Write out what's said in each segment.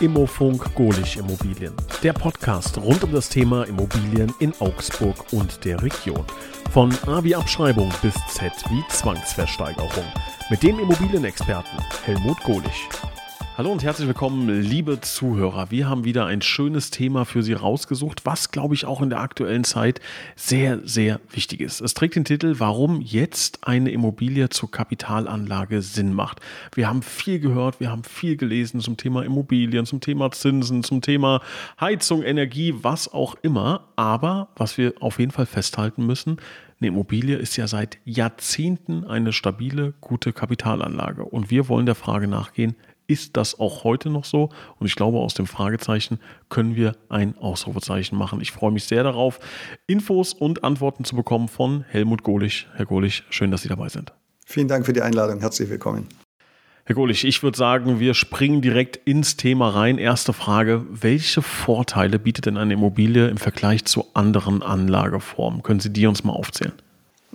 Immofunk Golich Immobilien. Der Podcast rund um das Thema Immobilien in Augsburg und der Region. Von A wie Abschreibung bis Z wie Zwangsversteigerung. Mit dem Immobilienexperten Helmut Golich. Hallo und herzlich willkommen, liebe Zuhörer. Wir haben wieder ein schönes Thema für Sie rausgesucht, was, glaube ich, auch in der aktuellen Zeit sehr, sehr wichtig ist. Es trägt den Titel, warum jetzt eine Immobilie zur Kapitalanlage Sinn macht. Wir haben viel gehört, wir haben viel gelesen zum Thema Immobilien, zum Thema Zinsen, zum Thema Heizung, Energie, was auch immer. Aber was wir auf jeden Fall festhalten müssen, eine Immobilie ist ja seit Jahrzehnten eine stabile, gute Kapitalanlage. Und wir wollen der Frage nachgehen, ist das auch heute noch so? Und ich glaube, aus dem Fragezeichen können wir ein Ausrufezeichen machen. Ich freue mich sehr darauf, Infos und Antworten zu bekommen von Helmut Golich. Herr Golich, schön, dass Sie dabei sind. Vielen Dank für die Einladung. Herzlich willkommen. Herr Golich, ich würde sagen, wir springen direkt ins Thema rein. Erste Frage, welche Vorteile bietet denn eine Immobilie im Vergleich zu anderen Anlageformen? Können Sie die uns mal aufzählen?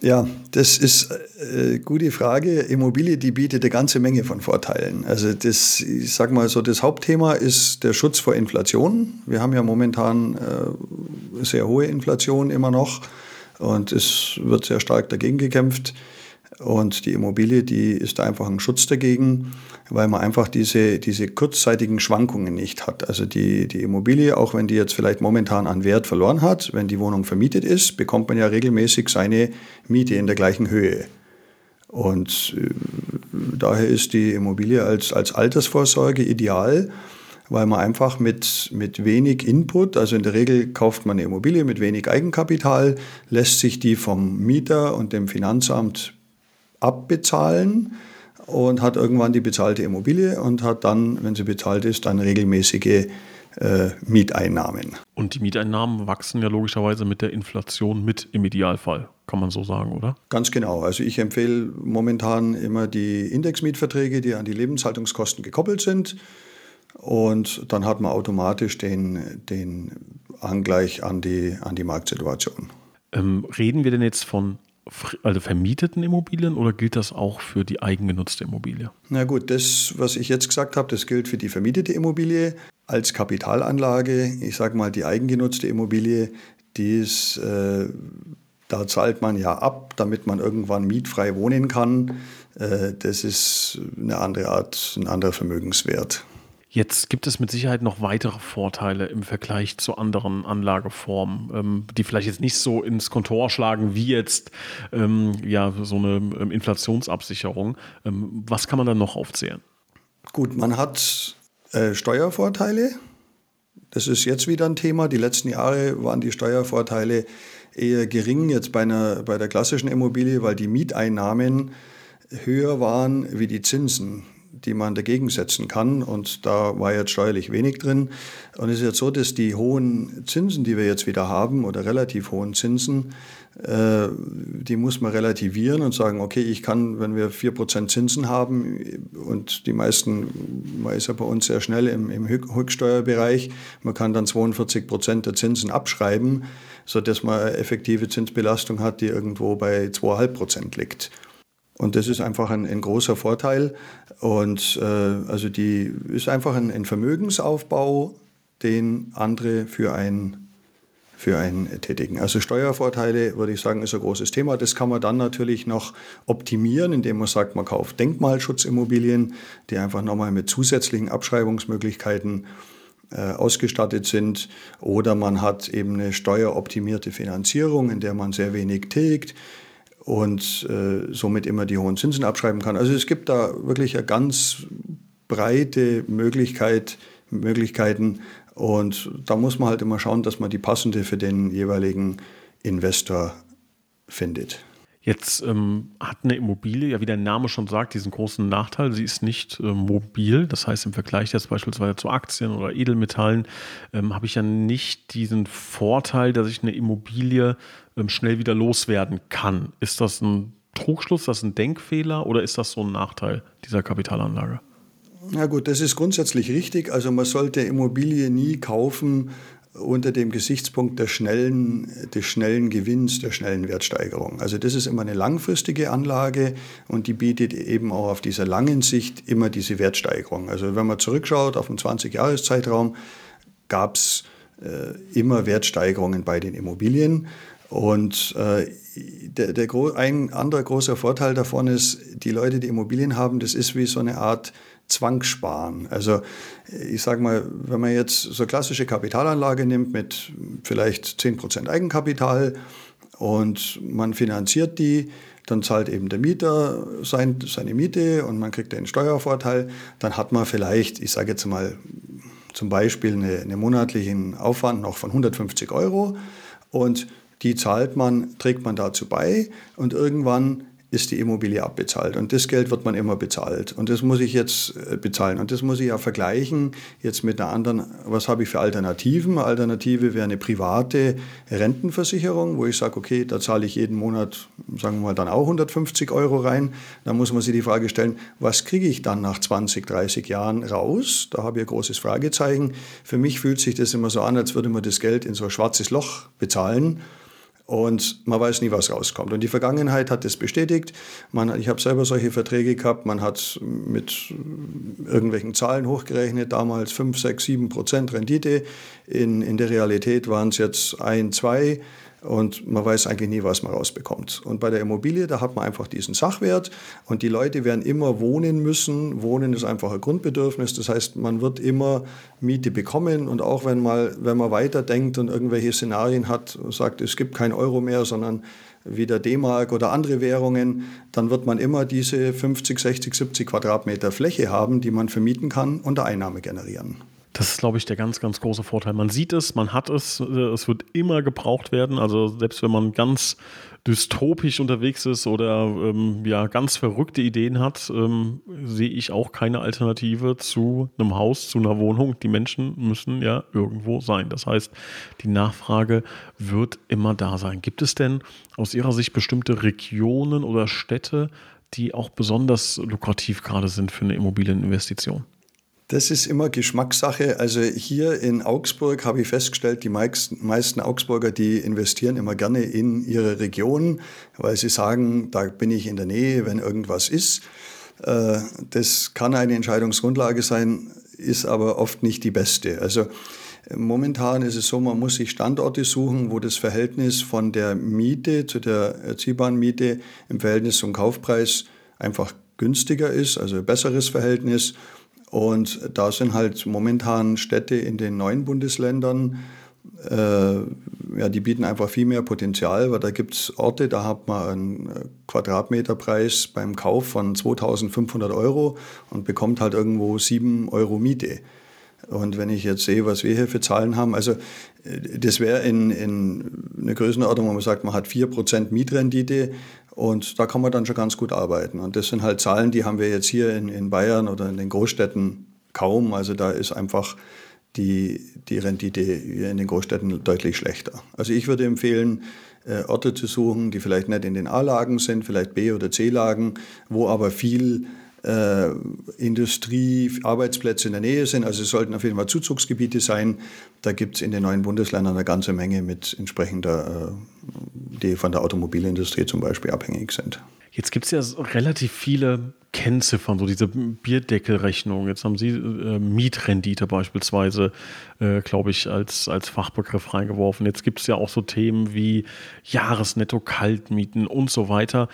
Ja, das ist eine äh, gute Frage. Immobilie, die bietet eine ganze Menge von Vorteilen. Also das, ich sag mal so, das Hauptthema ist der Schutz vor Inflation. Wir haben ja momentan äh, sehr hohe Inflation immer noch und es wird sehr stark dagegen gekämpft. Und die Immobilie, die ist einfach ein Schutz dagegen, weil man einfach diese, diese kurzzeitigen Schwankungen nicht hat. Also die, die Immobilie, auch wenn die jetzt vielleicht momentan an Wert verloren hat, wenn die Wohnung vermietet ist, bekommt man ja regelmäßig seine Miete in der gleichen Höhe. Und äh, daher ist die Immobilie als, als Altersvorsorge ideal, weil man einfach mit, mit wenig Input, also in der Regel kauft man eine Immobilie mit wenig Eigenkapital, lässt sich die vom Mieter und dem Finanzamt abbezahlen und hat irgendwann die bezahlte Immobilie und hat dann, wenn sie bezahlt ist, dann regelmäßige äh, Mieteinnahmen. Und die Mieteinnahmen wachsen ja logischerweise mit der Inflation mit im Idealfall, kann man so sagen, oder? Ganz genau. Also ich empfehle momentan immer die Indexmietverträge, die an die Lebenshaltungskosten gekoppelt sind. Und dann hat man automatisch den, den Angleich an die, an die Marktsituation. Ähm, reden wir denn jetzt von also vermieteten Immobilien oder gilt das auch für die eigengenutzte Immobilie? Na gut, das, was ich jetzt gesagt habe, das gilt für die vermietete Immobilie als Kapitalanlage. Ich sage mal, die eigengenutzte Immobilie, die ist, äh, da zahlt man ja ab, damit man irgendwann mietfrei wohnen kann. Äh, das ist eine andere Art, ein anderer Vermögenswert. Jetzt gibt es mit Sicherheit noch weitere Vorteile im Vergleich zu anderen Anlageformen, ähm, die vielleicht jetzt nicht so ins Kontor schlagen wie jetzt ähm, ja, so eine ähm, Inflationsabsicherung. Ähm, was kann man dann noch aufzählen? Gut, man hat äh, Steuervorteile. Das ist jetzt wieder ein Thema. Die letzten Jahre waren die Steuervorteile eher gering jetzt bei, einer, bei der klassischen Immobilie, weil die Mieteinnahmen höher waren wie die Zinsen die man dagegen setzen kann. Und da war jetzt steuerlich wenig drin. Und es ist jetzt so, dass die hohen Zinsen, die wir jetzt wieder haben, oder relativ hohen Zinsen, äh, die muss man relativieren und sagen, okay, ich kann, wenn wir 4% Zinsen haben und die meisten, man ist ja bei uns sehr schnell im, im Rücksteuerbereich, man kann dann 42% der Zinsen abschreiben, sodass man effektive Zinsbelastung hat, die irgendwo bei 2,5% liegt. Und das ist einfach ein, ein großer Vorteil. Und äh, also die ist einfach ein, ein, Vermögensaufbau, den andere für ein für einen tätigen. Also Steuervorteile, würde ich sagen, ist ein großes Thema. Das kann man dann natürlich noch optimieren, indem man sagt, man kauft Denkmalschutzimmobilien, die einfach nochmal mit zusätzlichen Abschreibungsmöglichkeiten äh, ausgestattet sind. Oder man hat eben eine steueroptimierte Finanzierung, in der man sehr wenig tilgt und äh, somit immer die hohen Zinsen abschreiben kann. Also es gibt da wirklich eine ganz breite Möglichkeit, Möglichkeiten und da muss man halt immer schauen, dass man die passende für den jeweiligen Investor findet. Jetzt ähm, hat eine Immobilie, ja wie der Name schon sagt, diesen großen Nachteil, sie ist nicht äh, mobil. Das heißt, im Vergleich jetzt beispielsweise zu Aktien oder Edelmetallen ähm, habe ich ja nicht diesen Vorteil, dass ich eine Immobilie ähm, schnell wieder loswerden kann. Ist das ein Trugschluss, das ein Denkfehler oder ist das so ein Nachteil dieser Kapitalanlage? Na gut, das ist grundsätzlich richtig. Also man sollte Immobilie nie kaufen, unter dem Gesichtspunkt der schnellen, des schnellen Gewinns, der schnellen Wertsteigerung. Also das ist immer eine langfristige Anlage und die bietet eben auch auf dieser langen Sicht immer diese Wertsteigerung. Also wenn man zurückschaut auf einen 20-Jahres-Zeitraum, gab es äh, immer Wertsteigerungen bei den Immobilien. Und äh, der, der ein anderer großer Vorteil davon ist, die Leute, die Immobilien haben, das ist wie so eine Art Zwangssparen. Also ich sage mal, wenn man jetzt so klassische Kapitalanlage nimmt mit vielleicht 10% Eigenkapital und man finanziert die, dann zahlt eben der Mieter sein, seine Miete und man kriegt den Steuervorteil, dann hat man vielleicht, ich sage jetzt mal zum Beispiel eine, einen monatlichen Aufwand noch von 150 Euro und die zahlt man, trägt man dazu bei und irgendwann ist die Immobilie abbezahlt. Und das Geld wird man immer bezahlt. Und das muss ich jetzt äh, bezahlen. Und das muss ich ja vergleichen jetzt mit einer anderen, was habe ich für Alternativen? Alternative wäre eine private Rentenversicherung, wo ich sage, okay, da zahle ich jeden Monat, sagen wir mal, dann auch 150 Euro rein. Da muss man sich die Frage stellen, was kriege ich dann nach 20, 30 Jahren raus? Da habe ich ein großes Fragezeichen. Für mich fühlt sich das immer so an, als würde man das Geld in so ein schwarzes Loch bezahlen und man weiß nie, was rauskommt. Und die Vergangenheit hat das bestätigt. Man, ich habe selber solche Verträge gehabt. Man hat mit irgendwelchen Zahlen hochgerechnet, damals 5, 6, 7 Prozent Rendite. In, in der Realität waren es jetzt ein, zwei und man weiß eigentlich nie, was man rausbekommt. Und bei der Immobilie, da hat man einfach diesen Sachwert und die Leute werden immer wohnen müssen. Wohnen ist einfach ein Grundbedürfnis. Das heißt, man wird immer Miete bekommen und auch wenn, mal, wenn man weiterdenkt und irgendwelche Szenarien hat, sagt, es gibt kein Euro mehr, sondern wieder D-Mark oder andere Währungen, dann wird man immer diese 50, 60, 70 Quadratmeter Fläche haben, die man vermieten kann und Einnahme generieren. Das ist, glaube ich, der ganz, ganz große Vorteil. Man sieht es, man hat es, äh, es wird immer gebraucht werden. Also selbst wenn man ganz dystopisch unterwegs ist oder ähm, ja ganz verrückte Ideen hat, ähm, sehe ich auch keine Alternative zu einem Haus, zu einer Wohnung. Die Menschen müssen ja irgendwo sein. Das heißt, die Nachfrage wird immer da sein. Gibt es denn aus Ihrer Sicht bestimmte Regionen oder Städte, die auch besonders lukrativ gerade sind für eine Immobilieninvestition? Das ist immer Geschmackssache. Also hier in Augsburg habe ich festgestellt, die meisten Augsburger, die investieren immer gerne in ihre Region, weil sie sagen, da bin ich in der Nähe, wenn irgendwas ist. Äh, das kann eine Entscheidungsgrundlage sein, ist aber oft nicht die beste. Also momentan ist es so, man muss sich Standorte suchen, wo das Verhältnis von der Miete zu der erziehbaren Miete im Verhältnis zum Kaufpreis einfach günstiger ist, also ein besseres Verhältnis. Und da sind halt momentan Städte in den neuen Bundesländern, äh, ja, die bieten einfach viel mehr Potenzial, weil da gibt es Orte, da hat man einen Quadratmeterpreis beim Kauf von 2500 Euro und bekommt halt irgendwo 7 Euro Miete. Und wenn ich jetzt sehe, was wir hier für Zahlen haben, also äh, das wäre in, in eine Größenordnung, wo man sagt, man hat 4% Mietrendite und da kann man dann schon ganz gut arbeiten. Und das sind halt Zahlen, die haben wir jetzt hier in, in Bayern oder in den Großstädten kaum. Also da ist einfach die, die Rendite in den Großstädten deutlich schlechter. Also ich würde empfehlen, äh, Orte zu suchen, die vielleicht nicht in den A-Lagen sind, vielleicht B- oder C-Lagen, wo aber viel äh, Industrie, Arbeitsplätze in der Nähe sind. Also es sollten auf jeden Fall Zuzugsgebiete sein. Da gibt es in den neuen Bundesländern eine ganze Menge mit entsprechender, äh, die von der Automobilindustrie zum Beispiel abhängig sind. Jetzt gibt es ja relativ viele Kennziffern, so diese Bierdeckelrechnung. Jetzt haben Sie äh, Mietrendite beispielsweise, äh, glaube ich, als, als Fachbegriff reingeworfen. Jetzt gibt es ja auch so Themen wie Jahresnetto-Kaltmieten und so weiter.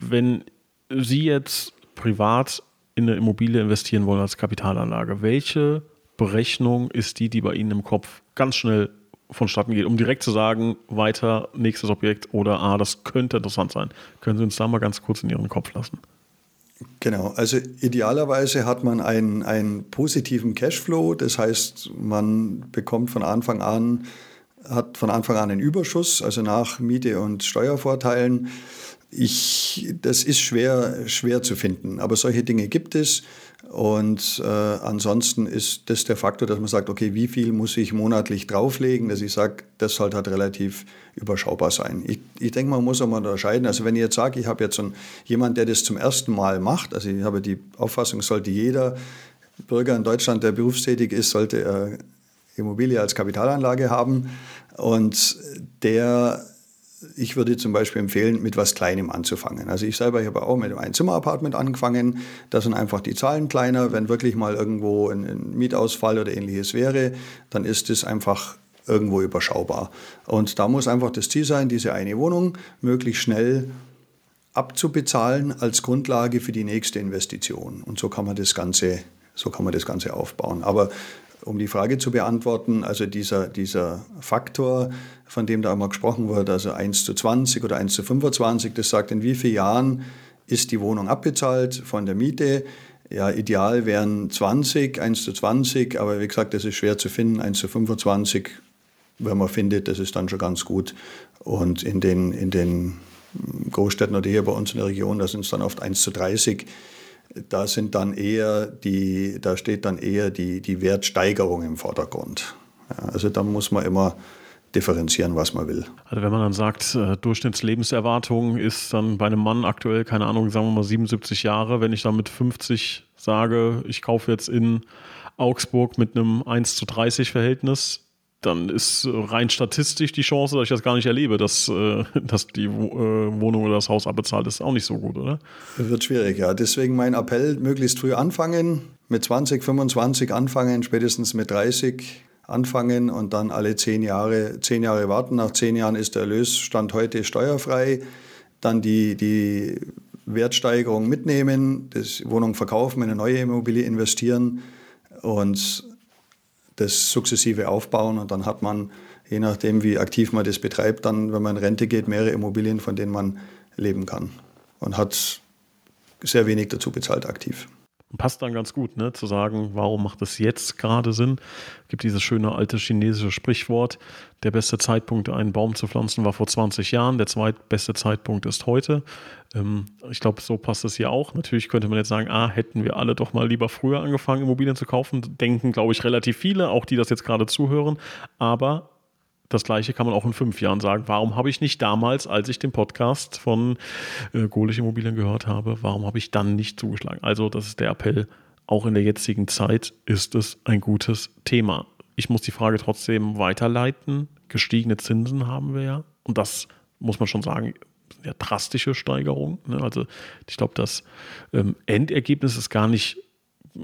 Wenn Sie jetzt privat in eine Immobilie investieren wollen als Kapitalanlage, welche Berechnung ist die, die bei Ihnen im Kopf ganz schnell vonstatten geht, um direkt zu sagen, weiter, nächstes Objekt oder ah, das könnte interessant sein. Können Sie uns da mal ganz kurz in Ihren Kopf lassen? Genau, also idealerweise hat man einen, einen positiven Cashflow, das heißt, man bekommt von Anfang an, hat von Anfang an einen Überschuss, also nach Miete und Steuervorteilen ich, das ist schwer, schwer zu finden, aber solche Dinge gibt es. Und äh, ansonsten ist das der Faktor, dass man sagt, okay, wie viel muss ich monatlich drauflegen, dass ich sage, das sollte halt relativ überschaubar sein. Ich, ich denke, man muss auch mal unterscheiden. Also wenn ich jetzt sage, ich habe jetzt einen, jemand, der das zum ersten Mal macht, also ich habe die Auffassung, sollte jeder Bürger in Deutschland, der berufstätig ist, sollte er Immobilie als Kapitalanlage haben. Und der, ich würde zum Beispiel empfehlen, mit was Kleinem anzufangen. Also ich selber habe auch mit einem Einzimmer-Apartment angefangen. Da sind einfach die Zahlen kleiner. Wenn wirklich mal irgendwo ein, ein Mietausfall oder ähnliches wäre, dann ist es einfach irgendwo überschaubar. Und da muss einfach das Ziel sein, diese eine Wohnung möglichst schnell abzubezahlen als Grundlage für die nächste Investition. Und so kann man das Ganze, so kann man das Ganze aufbauen. Aber um die Frage zu beantworten, also dieser, dieser Faktor, von dem da immer gesprochen wird, also 1 zu 20 oder 1 zu 25, das sagt, in wie vielen Jahren ist die Wohnung abbezahlt von der Miete. Ja, ideal wären 20, 1 zu 20, aber wie gesagt, das ist schwer zu finden. 1 zu 25, wenn man findet, das ist dann schon ganz gut. Und in den, in den Großstädten oder hier bei uns in der Region, da sind es dann oft 1 zu 30. Da sind dann eher die, da steht dann eher die, die Wertsteigerung im Vordergrund. Ja, also da muss man immer differenzieren, was man will. Also wenn man dann sagt, äh, Durchschnittlebenserwartung ist dann bei einem Mann aktuell, keine Ahnung, sagen wir mal 77 Jahre, wenn ich dann mit 50 sage, ich kaufe jetzt in Augsburg mit einem 1 zu 30 Verhältnis, dann ist rein statistisch die Chance, dass ich das gar nicht erlebe, dass, äh, dass die äh, Wohnung oder das Haus abbezahlt ist, auch nicht so gut, oder? Das wird schwierig, ja. Deswegen mein Appell, möglichst früh anfangen, mit 20, 25 anfangen, spätestens mit 30 anfangen und dann alle zehn Jahre, zehn Jahre warten. Nach zehn Jahren ist der Erlösstand heute steuerfrei. Dann die, die Wertsteigerung mitnehmen, die Wohnung verkaufen, in eine neue Immobilie investieren und das sukzessive aufbauen und dann hat man, je nachdem wie aktiv man das betreibt, dann, wenn man in Rente geht, mehrere Immobilien, von denen man leben kann und hat sehr wenig dazu bezahlt aktiv passt dann ganz gut, ne, zu sagen, warum macht es jetzt gerade Sinn? Es gibt dieses schöne alte chinesische Sprichwort, der beste Zeitpunkt, einen Baum zu pflanzen, war vor 20 Jahren, der zweitbeste Zeitpunkt ist heute. Ähm, ich glaube, so passt es hier auch. Natürlich könnte man jetzt sagen, ah, hätten wir alle doch mal lieber früher angefangen, Immobilien zu kaufen. Denken, glaube ich, relativ viele, auch die das jetzt gerade zuhören. Aber das gleiche kann man auch in fünf Jahren sagen. Warum habe ich nicht damals, als ich den Podcast von äh, Golich Immobilien gehört habe, warum habe ich dann nicht zugeschlagen? Also, das ist der Appell. Auch in der jetzigen Zeit ist es ein gutes Thema. Ich muss die Frage trotzdem weiterleiten. Gestiegene Zinsen haben wir ja. Und das muss man schon sagen, ja drastische Steigerung. Ne? Also ich glaube, das ähm, Endergebnis ist gar nicht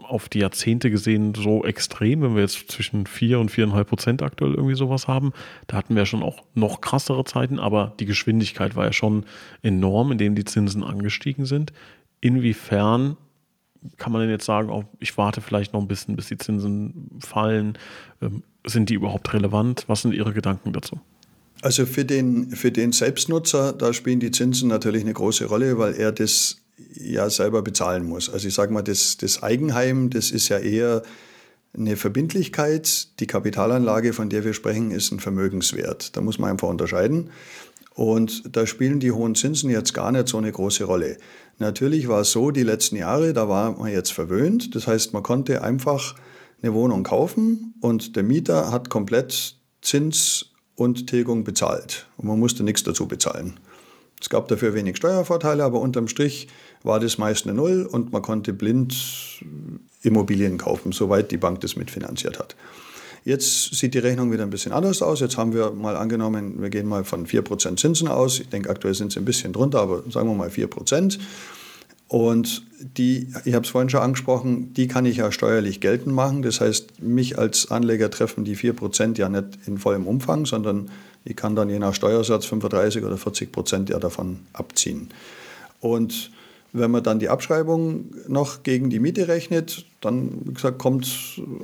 auf die Jahrzehnte gesehen so extrem, wenn wir jetzt zwischen 4 und 4,5 Prozent aktuell irgendwie sowas haben. Da hatten wir schon auch noch krassere Zeiten, aber die Geschwindigkeit war ja schon enorm, indem die Zinsen angestiegen sind. Inwiefern kann man denn jetzt sagen, ich warte vielleicht noch ein bisschen, bis die Zinsen fallen? Ähm, sind die überhaupt relevant? Was sind Ihre Gedanken dazu? Also für den, für den Selbstnutzer, da spielen die Zinsen natürlich eine große Rolle, weil er das ja selber bezahlen muss. Also ich sage mal, das, das Eigenheim, das ist ja eher eine Verbindlichkeit. Die Kapitalanlage, von der wir sprechen, ist ein Vermögenswert. Da muss man einfach unterscheiden. Und da spielen die hohen Zinsen jetzt gar nicht so eine große Rolle. Natürlich war es so, die letzten Jahre, da war man jetzt verwöhnt. Das heißt, man konnte einfach eine Wohnung kaufen und der Mieter hat komplett Zins und Tilgung bezahlt. Und man musste nichts dazu bezahlen. Es gab dafür wenig Steuervorteile, aber unterm Strich war das meist eine Null und man konnte blind Immobilien kaufen, soweit die Bank das mitfinanziert hat. Jetzt sieht die Rechnung wieder ein bisschen anders aus. Jetzt haben wir mal angenommen, wir gehen mal von 4% Zinsen aus. Ich denke, aktuell sind sie ein bisschen drunter, aber sagen wir mal 4%. Und die, ich habe es vorhin schon angesprochen, die kann ich ja steuerlich geltend machen. Das heißt, mich als Anleger treffen die 4% ja nicht in vollem Umfang, sondern ich kann dann je nach Steuersatz 35 oder 40 Prozent ja davon abziehen. Und wenn man dann die Abschreibung noch gegen die Miete rechnet, dann, wie gesagt, kommt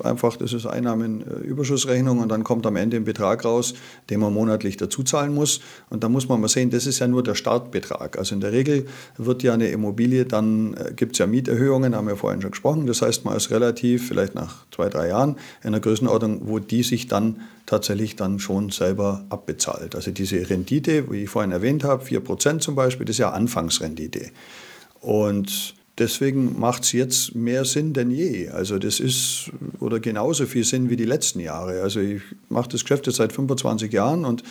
einfach, das ist Einnahmenüberschussrechnung und dann kommt am Ende ein Betrag raus, den man monatlich dazu zahlen muss. Und da muss man mal sehen, das ist ja nur der Startbetrag. Also in der Regel wird ja eine Immobilie, dann äh, gibt es ja Mieterhöhungen, haben wir vorhin schon gesprochen. Das heißt, man ist relativ, vielleicht nach zwei, drei Jahren, in einer Größenordnung, wo die sich dann tatsächlich dann schon selber abbezahlt. Also diese Rendite, wie ich vorhin erwähnt habe, 4% zum Beispiel, das ist ja Anfangsrendite. Und deswegen macht es jetzt mehr Sinn denn je. Also das ist oder genauso viel Sinn wie die letzten Jahre. Also ich mache das Geschäft jetzt seit 25 Jahren und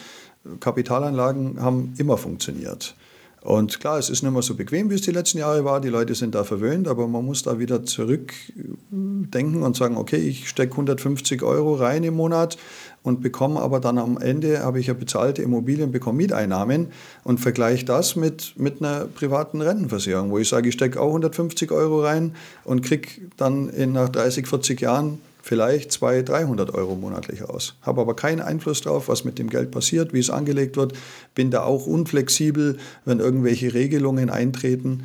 Kapitalanlagen haben immer funktioniert. Und klar, es ist nicht mehr so bequem, wie es die letzten Jahre war. Die Leute sind da verwöhnt, aber man muss da wieder zurückdenken und sagen, okay, ich stecke 150 Euro rein im Monat und bekomme aber dann am Ende, habe ich ja bezahlte Immobilien, bekomme Mieteinnahmen und vergleiche das mit, mit einer privaten Rentenversicherung, wo ich sage, ich stecke auch 150 Euro rein und kriege dann in, nach 30, 40 Jahren vielleicht 200, 300 Euro monatlich aus. Habe aber keinen Einfluss darauf, was mit dem Geld passiert, wie es angelegt wird. Bin da auch unflexibel, wenn irgendwelche Regelungen eintreten.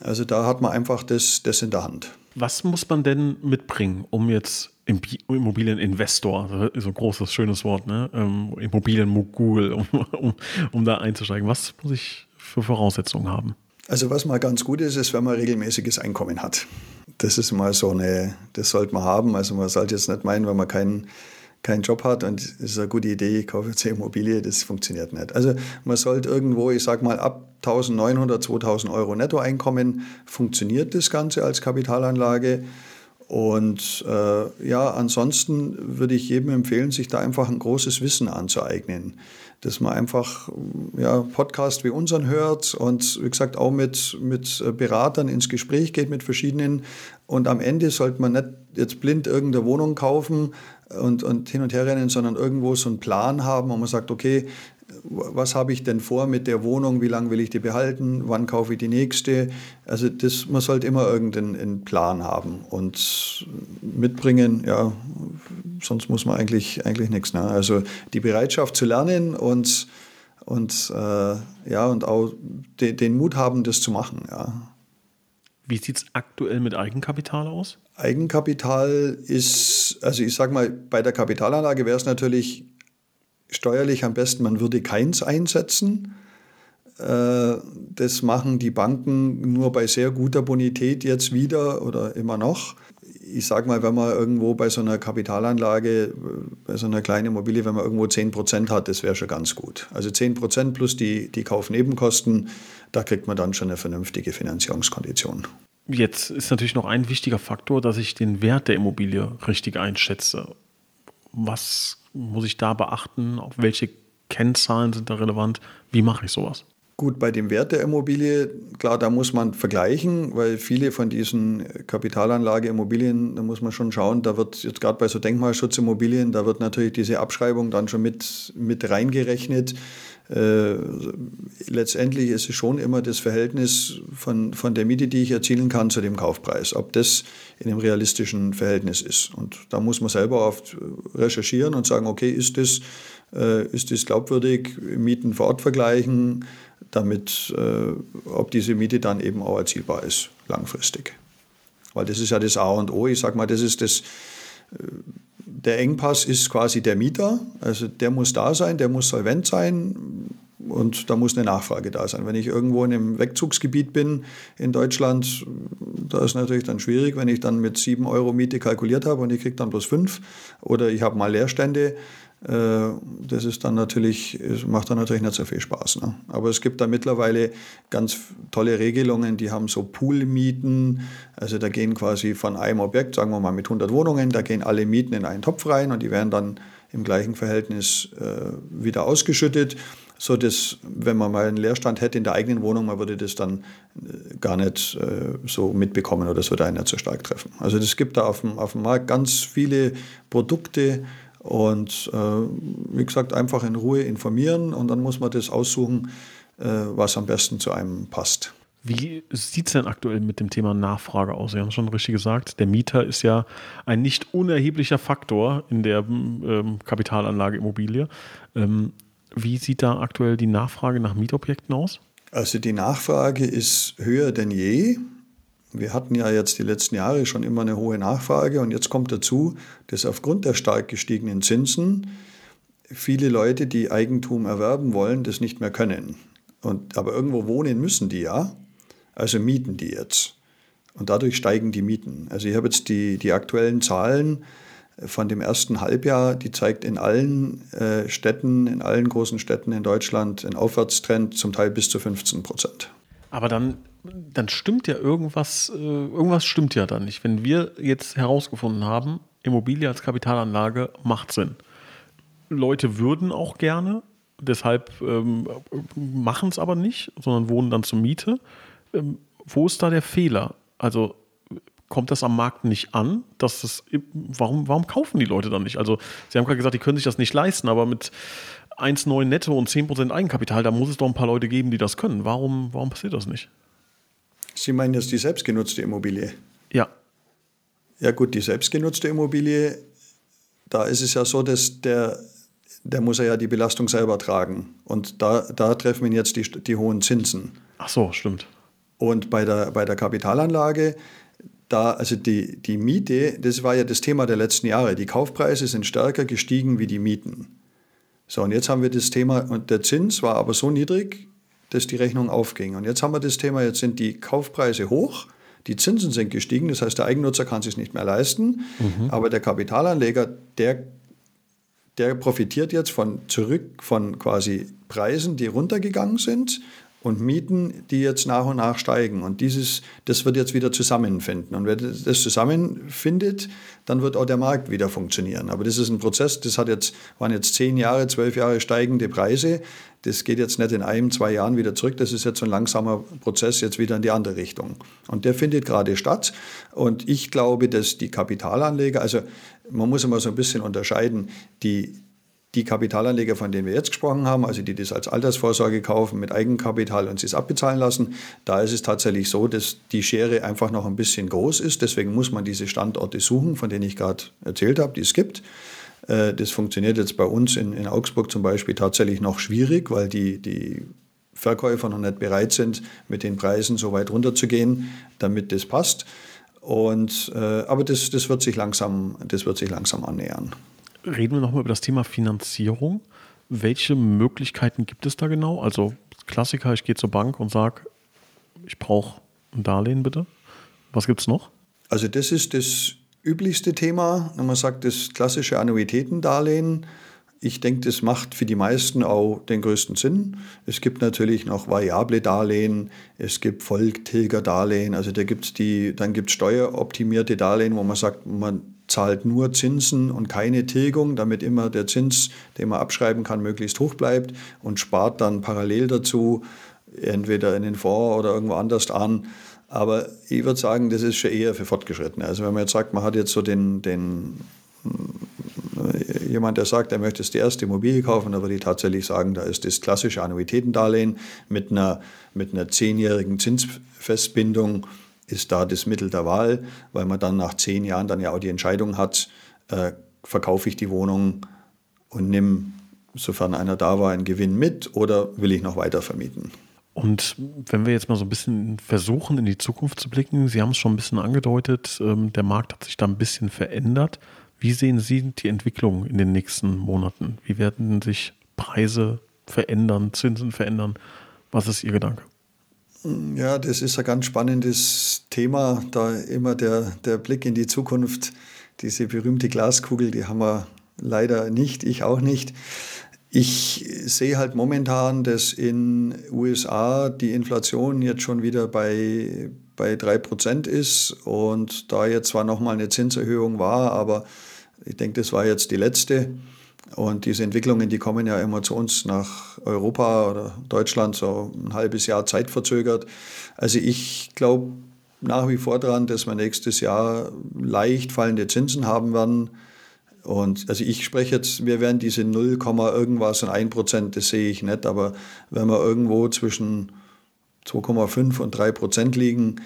Also da hat man einfach das, das in der Hand. Was muss man denn mitbringen, um jetzt Immobilieninvestor, so ein großes, schönes Wort, ne? Ähm, Immobilienmogul, um, um, um da einzusteigen. Was muss ich für Voraussetzungen haben? Also was mal ganz gut ist, ist, wenn man regelmäßiges Einkommen hat. Das ist mal so eine, das sollte man haben. Also man sollte jetzt nicht meinen, wenn man keinen keinen Job hat und es ist eine gute Idee, ich kaufe jetzt eine Immobilie, das funktioniert nicht. Also man sollte irgendwo, ich sage mal, ab 1900, 2000 Euro Nettoeinkommen funktioniert das Ganze als Kapitalanlage. Und äh, ja, ansonsten würde ich jedem empfehlen, sich da einfach ein großes Wissen anzueignen. Dass man einfach ja, Podcast wie unseren hört und wie gesagt auch mit, mit Beratern ins Gespräch geht mit verschiedenen. Und am Ende sollte man nicht jetzt blind irgendeine Wohnung kaufen und, und hin und her rennen, sondern irgendwo so einen Plan haben, wo man sagt, okay, was habe ich denn vor mit der Wohnung, wie lange will ich die behalten, wann kaufe ich die nächste. Also das, man sollte immer irgendeinen Plan haben und mitbringen, ja, sonst muss man eigentlich, eigentlich nichts. Ne? Also die Bereitschaft zu lernen und, und, äh, ja, und auch de, den Mut haben, das zu machen. Ja. Wie sieht es aktuell mit Eigenkapital aus? Eigenkapital ist, also ich sage mal, bei der Kapitalanlage wäre es natürlich steuerlich am besten, man würde keins einsetzen. Äh, das machen die Banken nur bei sehr guter Bonität jetzt wieder oder immer noch. Ich sage mal, wenn man irgendwo bei so einer Kapitalanlage, bei so einer kleinen Immobilie, wenn man irgendwo 10 Prozent hat, das wäre schon ganz gut. Also 10 Prozent plus die, die Kaufnebenkosten, da kriegt man dann schon eine vernünftige Finanzierungskondition. Jetzt ist natürlich noch ein wichtiger Faktor, dass ich den Wert der Immobilie richtig einschätze. Was muss ich da beachten? Auf welche Kennzahlen sind da relevant? Wie mache ich sowas? Gut, bei dem Wert der Immobilie, klar, da muss man vergleichen, weil viele von diesen Kapitalanlageimmobilien, da muss man schon schauen, da wird jetzt gerade bei so Denkmalschutzimmobilien, da wird natürlich diese Abschreibung dann schon mit, mit reingerechnet. Äh, letztendlich ist es schon immer das Verhältnis von, von der Miete, die ich erzielen kann, zu dem Kaufpreis, ob das in einem realistischen Verhältnis ist. Und da muss man selber oft recherchieren und sagen, okay, ist das, äh, ist das glaubwürdig, Mieten vor Ort vergleichen, damit, äh, ob diese Miete dann eben auch erzielbar ist, langfristig. Weil das ist ja das A und O. Ich sage mal, das ist das, äh, der Engpass ist quasi der Mieter. Also der muss da sein, der muss solvent sein und da muss eine Nachfrage da sein. Wenn ich irgendwo in einem Wegzugsgebiet bin in Deutschland, da ist natürlich dann schwierig, wenn ich dann mit 7 Euro Miete kalkuliert habe und ich kriege dann bloß 5 oder ich habe mal Leerstände, das ist dann natürlich, macht dann natürlich nicht so viel Spaß. Ne? Aber es gibt da mittlerweile ganz tolle Regelungen, die haben so Poolmieten. Also da gehen quasi von einem Objekt, sagen wir mal mit 100 Wohnungen, da gehen alle Mieten in einen Topf rein und die werden dann im gleichen Verhältnis äh, wieder ausgeschüttet, so dass, wenn man mal einen Leerstand hätte in der eigenen Wohnung, man würde das dann äh, gar nicht äh, so mitbekommen oder es würde einen nicht so stark treffen. Also es gibt da auf dem, auf dem Markt ganz viele Produkte, und äh, wie gesagt, einfach in Ruhe informieren und dann muss man das aussuchen, äh, was am besten zu einem passt. Wie sieht es denn aktuell mit dem Thema Nachfrage aus? Sie haben schon richtig gesagt, der Mieter ist ja ein nicht unerheblicher Faktor in der ähm, Kapitalanlage Immobilie. Ähm, wie sieht da aktuell die Nachfrage nach Mietobjekten aus? Also die Nachfrage ist höher denn je. Wir hatten ja jetzt die letzten Jahre schon immer eine hohe Nachfrage und jetzt kommt dazu, dass aufgrund der stark gestiegenen Zinsen viele Leute, die Eigentum erwerben wollen, das nicht mehr können. Und, aber irgendwo wohnen müssen die ja, also mieten die jetzt. Und dadurch steigen die Mieten. Also ich habe jetzt die, die aktuellen Zahlen von dem ersten Halbjahr, die zeigt in allen äh, Städten, in allen großen Städten in Deutschland einen Aufwärtstrend, zum Teil bis zu 15 Prozent. Aber dann dann stimmt ja irgendwas, äh, irgendwas stimmt ja da nicht. Wenn wir jetzt herausgefunden haben, Immobilie als Kapitalanlage macht Sinn. Leute würden auch gerne deshalb ähm, machen es aber nicht, sondern wohnen dann zur Miete. Ähm, wo ist da der Fehler? Also kommt das am Markt nicht an? Dass das, warum, warum kaufen die Leute dann nicht? Also, Sie haben gerade gesagt, die können sich das nicht leisten, aber mit 1,9 netto und 10% Eigenkapital, da muss es doch ein paar Leute geben, die das können. Warum, warum passiert das nicht? Sie meinen jetzt die selbstgenutzte Immobilie? Ja. Ja, gut, die selbstgenutzte Immobilie, da ist es ja so, dass der, der muss ja die Belastung selber tragen. Und da, da treffen ihn jetzt die, die hohen Zinsen. Ach so, stimmt. Und bei der, bei der Kapitalanlage, da, also die, die Miete, das war ja das Thema der letzten Jahre. Die Kaufpreise sind stärker gestiegen wie die Mieten. So, und jetzt haben wir das Thema, und der Zins war aber so niedrig, dass die Rechnung aufging. Und jetzt haben wir das Thema, jetzt sind die Kaufpreise hoch, die Zinsen sind gestiegen, das heißt, der Eigennutzer kann es sich nicht mehr leisten, mhm. aber der Kapitalanleger, der, der profitiert jetzt von zurück von quasi Preisen, die runtergegangen sind und Mieten, die jetzt nach und nach steigen. Und dieses, das wird jetzt wieder zusammenfinden. Und wenn das zusammenfindet, dann wird auch der Markt wieder funktionieren. Aber das ist ein Prozess, das hat jetzt, waren jetzt zehn Jahre, zwölf Jahre steigende Preise. Das geht jetzt nicht in einem, zwei Jahren wieder zurück. Das ist jetzt so ein langsamer Prozess jetzt wieder in die andere Richtung. Und der findet gerade statt. Und ich glaube, dass die Kapitalanleger, also man muss immer so ein bisschen unterscheiden, die, die Kapitalanleger, von denen wir jetzt gesprochen haben, also die das als Altersvorsorge kaufen mit Eigenkapital und es abbezahlen lassen, da ist es tatsächlich so, dass die Schere einfach noch ein bisschen groß ist. Deswegen muss man diese Standorte suchen, von denen ich gerade erzählt habe, die es gibt. Äh, das funktioniert jetzt bei uns in, in Augsburg zum Beispiel tatsächlich noch schwierig, weil die, die Verkäufer noch nicht bereit sind, mit den Preisen so weit runterzugehen, damit das passt. Und, äh, aber das, das, wird sich langsam, das wird sich langsam annähern. Reden wir nochmal über das Thema Finanzierung. Welche Möglichkeiten gibt es da genau? Also Klassiker, ich gehe zur Bank und sage, ich brauche ein Darlehen bitte. Was gibt es noch? Also das ist das üblichste Thema, man sagt, das klassische Annuitätendarlehen. Ich denke, das macht für die meisten auch den größten Sinn. Es gibt natürlich noch variable Darlehen, es gibt Volltilgerdarlehen, also da gibt's die, dann gibt es steueroptimierte Darlehen, wo man sagt, man zahlt nur Zinsen und keine Tilgung, damit immer der Zins, den man abschreiben kann, möglichst hoch bleibt und spart dann parallel dazu entweder in den Fonds oder irgendwo anders an. Aber ich würde sagen, das ist schon eher für Fortgeschrittene. Also wenn man jetzt sagt, man hat jetzt so den, den äh, jemand, der sagt, er möchte die erste Immobilie kaufen, dann würde ich tatsächlich sagen, da ist das klassische Annuitätendarlehen mit einer, mit einer zehnjährigen Zinsfestbindung ist da das Mittel der Wahl, weil man dann nach zehn Jahren dann ja auch die Entscheidung hat, äh, verkaufe ich die Wohnung und nehme, sofern einer da war, einen Gewinn mit oder will ich noch weiter vermieten. Und wenn wir jetzt mal so ein bisschen versuchen, in die Zukunft zu blicken, Sie haben es schon ein bisschen angedeutet, ähm, der Markt hat sich da ein bisschen verändert. Wie sehen Sie die Entwicklung in den nächsten Monaten? Wie werden sich Preise verändern, Zinsen verändern? Was ist Ihr Gedanke? Ja, das ist ein ganz spannendes Thema, da immer der, der Blick in die Zukunft, diese berühmte Glaskugel, die haben wir leider nicht, ich auch nicht. Ich sehe halt momentan, dass in USA die Inflation jetzt schon wieder bei, bei 3% ist und da jetzt zwar nochmal eine Zinserhöhung war, aber ich denke, das war jetzt die letzte. Und diese Entwicklungen, die kommen ja immer zu uns nach Europa oder Deutschland so ein halbes Jahr Zeit verzögert. Also ich glaube nach wie vor daran, dass wir nächstes Jahr leicht fallende Zinsen haben werden. Und also ich spreche jetzt, wir werden diese 0, irgendwas und 1 Prozent, das sehe ich nicht, aber wenn wir irgendwo zwischen 2,5 und 3 Prozent liegen,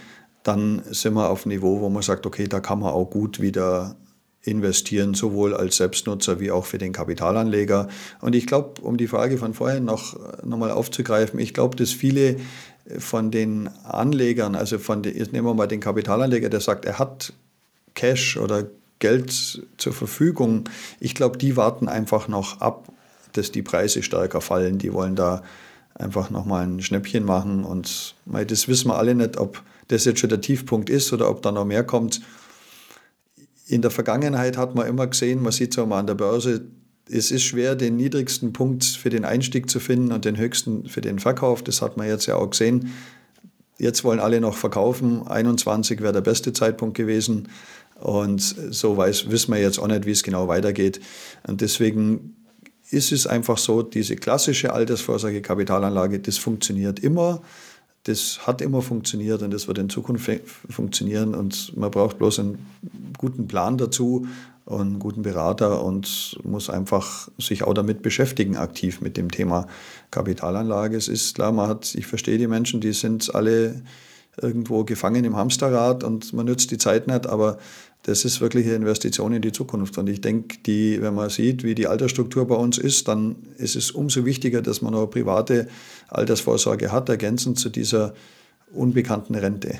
dann sind wir auf einem Niveau, wo man sagt, okay, da kann man auch gut wieder investieren, sowohl als Selbstnutzer wie auch für den Kapitalanleger. Und ich glaube, um die Frage von vorhin noch, noch mal aufzugreifen, ich glaube, dass viele von den Anlegern, also von den, jetzt nehmen wir mal den Kapitalanleger, der sagt, er hat Cash oder Geld zur Verfügung. Ich glaube, die warten einfach noch ab, dass die Preise stärker fallen. Die wollen da einfach nochmal ein Schnäppchen machen. Und das wissen wir alle nicht, ob das jetzt schon der Tiefpunkt ist oder ob da noch mehr kommt in der Vergangenheit hat man immer gesehen, man sieht es auch mal an der Börse, es ist schwer, den niedrigsten Punkt für den Einstieg zu finden und den höchsten für den Verkauf. Das hat man jetzt ja auch gesehen. Jetzt wollen alle noch verkaufen. 21 wäre der beste Zeitpunkt gewesen. Und so weiß, wissen wir jetzt auch nicht, wie es genau weitergeht. Und deswegen ist es einfach so, diese klassische Altersvorsorge Kapitalanlage, das funktioniert immer. Das hat immer funktioniert und das wird in Zukunft funktionieren. Und man braucht bloß einen guten Plan dazu und einen guten Berater und muss einfach sich auch damit beschäftigen, aktiv mit dem Thema Kapitalanlage. Es ist klar, man hat, ich verstehe die Menschen, die sind alle irgendwo gefangen im Hamsterrad und man nützt die Zeit nicht, aber das ist wirklich eine Investition in die Zukunft. Und ich denke, die, wenn man sieht, wie die Altersstruktur bei uns ist, dann ist es umso wichtiger, dass man noch private Altersvorsorge hat, ergänzend zu dieser unbekannten Rente.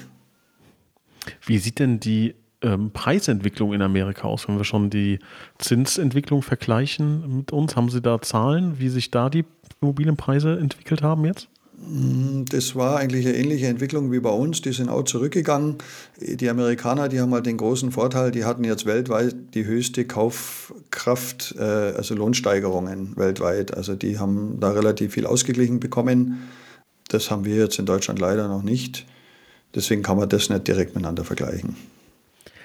Wie sieht denn die ähm, Preisentwicklung in Amerika aus, wenn wir schon die Zinsentwicklung vergleichen mit uns? Haben Sie da Zahlen, wie sich da die Immobilienpreise entwickelt haben jetzt? Mm, das war eigentlich eine ähnliche Entwicklung wie bei uns. Die sind auch zurückgegangen. Die Amerikaner, die haben halt den großen Vorteil, die hatten jetzt weltweit die höchste Kaufkraft, äh, also Lohnsteigerungen weltweit. Also die haben da relativ viel ausgeglichen bekommen. Das haben wir jetzt in Deutschland leider noch nicht. Deswegen kann man das nicht direkt miteinander vergleichen.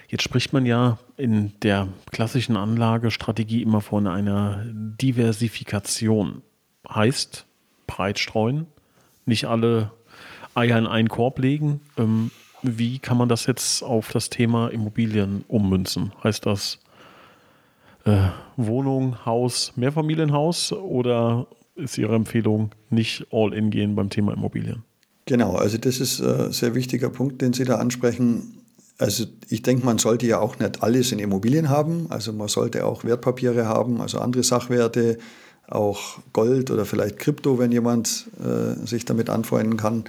Jetzt spricht man ja in der klassischen Anlagestrategie immer von einer Diversifikation. Heißt, breit streuen, nicht alle Eier in einen Korb legen. Ähm, wie kann man das jetzt auf das Thema Immobilien ummünzen? Heißt das äh, Wohnung, Haus, Mehrfamilienhaus oder ist Ihre Empfehlung nicht all in gehen beim Thema Immobilien? Genau, also das ist ein sehr wichtiger Punkt, den Sie da ansprechen. Also ich denke, man sollte ja auch nicht alles in Immobilien haben. Also man sollte auch Wertpapiere haben, also andere Sachwerte, auch Gold oder vielleicht Krypto, wenn jemand äh, sich damit anfreunden kann.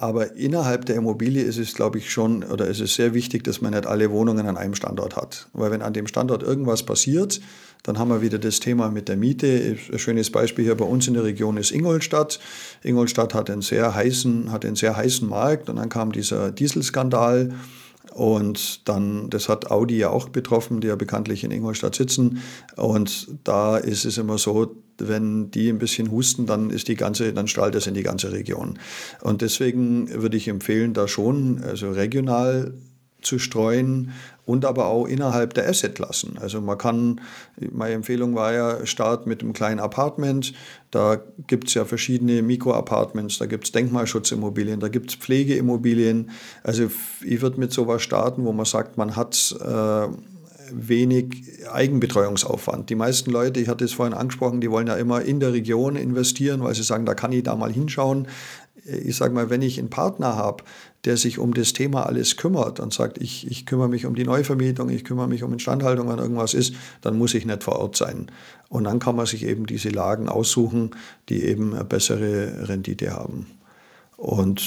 Aber innerhalb der Immobilie ist es, glaube ich, schon oder ist es sehr wichtig, dass man nicht alle Wohnungen an einem Standort hat. Weil wenn an dem Standort irgendwas passiert, dann haben wir wieder das Thema mit der Miete. Ein schönes Beispiel hier bei uns in der Region ist Ingolstadt. Ingolstadt hat einen sehr heißen, hat einen sehr heißen Markt und dann kam dieser Dieselskandal. Und dann, das hat Audi ja auch betroffen, die ja bekanntlich in Ingolstadt sitzen. Und da ist es immer so, wenn die ein bisschen husten, dann ist die ganze, dann strahlt das in die ganze Region. Und deswegen würde ich empfehlen, da schon, also regional zu streuen und aber auch innerhalb der Assetklassen. Also man kann, meine Empfehlung war ja, Start mit einem kleinen Apartment. Da gibt es ja verschiedene Mikroapartments, da gibt es Denkmalschutzimmobilien, da gibt es Pflegeimmobilien. Also ich würde mit sowas starten, wo man sagt, man hat äh, wenig Eigenbetreuungsaufwand. Die meisten Leute, ich hatte es vorhin angesprochen, die wollen ja immer in der Region investieren, weil sie sagen, da kann ich da mal hinschauen. Ich sage mal, wenn ich einen Partner habe, der sich um das Thema alles kümmert und sagt, ich, ich kümmere mich um die Neuvermietung, ich kümmere mich um Instandhaltung, wenn irgendwas ist, dann muss ich nicht vor Ort sein. Und dann kann man sich eben diese Lagen aussuchen, die eben eine bessere Rendite haben. Und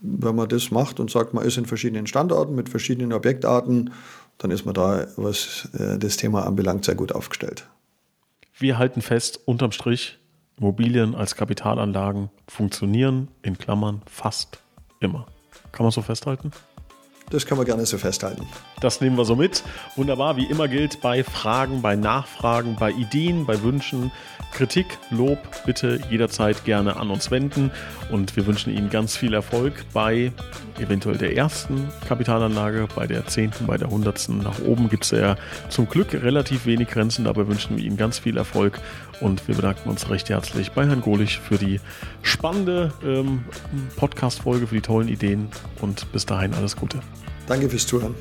wenn man das macht und sagt, man ist in verschiedenen Standorten mit verschiedenen Objektarten, dann ist man da, was äh, das Thema anbelangt, sehr gut aufgestellt. Wir halten fest, unterm Strich, Immobilien als Kapitalanlagen funktionieren in Klammern fast immer. Kann man so festhalten? Das kann man gerne so festhalten. Das nehmen wir so mit. Wunderbar, wie immer gilt bei Fragen, bei Nachfragen, bei Ideen, bei Wünschen, Kritik, Lob bitte jederzeit gerne an uns wenden und wir wünschen Ihnen ganz viel Erfolg bei eventuell der ersten Kapitalanlage, bei der zehnten, bei der hundertsten. Nach oben gibt es ja zum Glück relativ wenig Grenzen, dabei wünschen wir Ihnen ganz viel Erfolg und wir bedanken uns recht herzlich bei Herrn Golich für die spannende ähm, Podcast-Folge, für die tollen Ideen und bis dahin alles Gute. Danke fürs Zuhören.